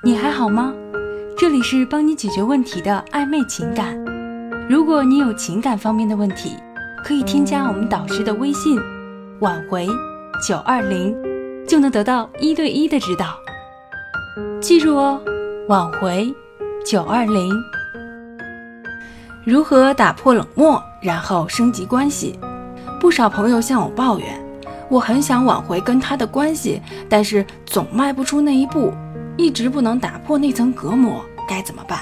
你还好吗？这里是帮你解决问题的暧昧情感。如果你有情感方面的问题，可以添加我们导师的微信“挽回九二零”，就能得到一对一的指导。记住哦，“挽回九二零”。如何打破冷漠，然后升级关系？不少朋友向我抱怨，我很想挽回跟他的关系，但是总迈不出那一步，一直不能打破那层隔膜，该怎么办？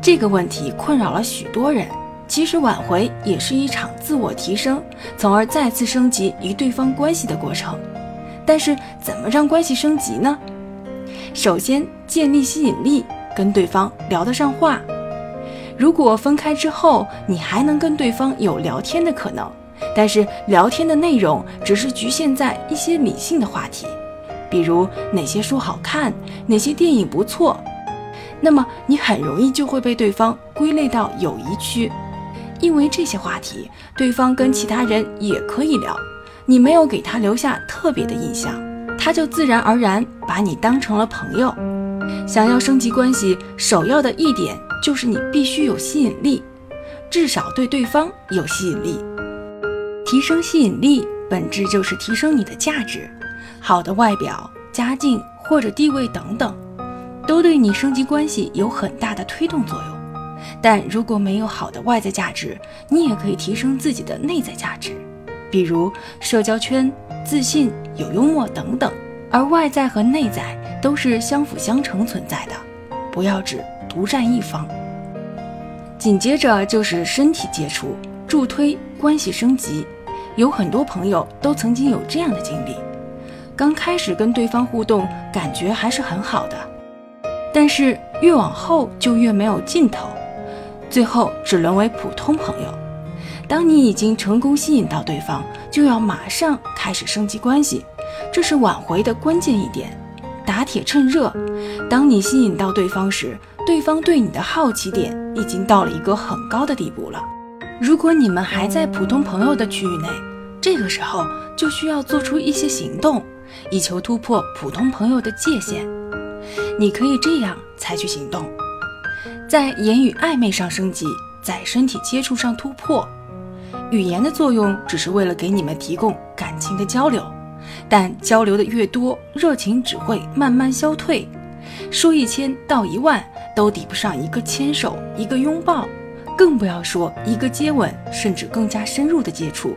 这个问题困扰了许多人。其实挽回也是一场自我提升，从而再次升级与对方关系的过程。但是怎么让关系升级呢？首先建立吸引力，跟对方聊得上话。如果分开之后，你还能跟对方有聊天的可能，但是聊天的内容只是局限在一些理性的话题，比如哪些书好看，哪些电影不错，那么你很容易就会被对方归类到友谊区，因为这些话题对方跟其他人也可以聊，你没有给他留下特别的印象，他就自然而然把你当成了朋友。想要升级关系，首要的一点。就是你必须有吸引力，至少对对方有吸引力。提升吸引力本质就是提升你的价值。好的外表、家境或者地位等等，都对你升级关系有很大的推动作用。但如果没有好的外在价值，你也可以提升自己的内在价值，比如社交圈、自信、有幽默等等。而外在和内在都是相辅相成存在的，不要只。独占一方，紧接着就是身体接触，助推关系升级。有很多朋友都曾经有这样的经历：刚开始跟对方互动，感觉还是很好的，但是越往后就越没有尽头，最后只沦为普通朋友。当你已经成功吸引到对方，就要马上开始升级关系，这是挽回的关键一点。打铁趁热，当你吸引到对方时。对方对你的好奇点已经到了一个很高的地步了。如果你们还在普通朋友的区域内，这个时候就需要做出一些行动，以求突破普通朋友的界限。你可以这样采取行动：在言语暧昧上升级，在身体接触上突破。语言的作用只是为了给你们提供感情的交流，但交流的越多，热情只会慢慢消退。说一千道一万。都抵不上一个牵手，一个拥抱，更不要说一个接吻，甚至更加深入的接触。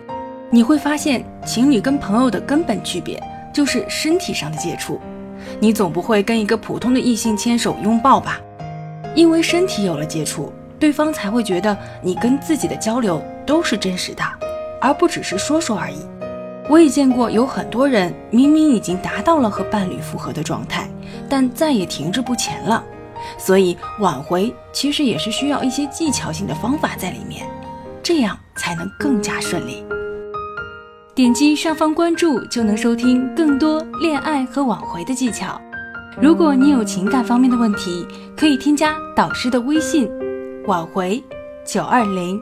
你会发现，情侣跟朋友的根本区别就是身体上的接触。你总不会跟一个普通的异性牵手拥抱吧？因为身体有了接触，对方才会觉得你跟自己的交流都是真实的，而不只是说说而已。我也见过有很多人明明已经达到了和伴侣复合的状态，但再也停滞不前了。所以挽回其实也是需要一些技巧性的方法在里面，这样才能更加顺利。点击上方关注就能收听更多恋爱和挽回的技巧。如果你有情感方面的问题，可以添加导师的微信：挽回九二零。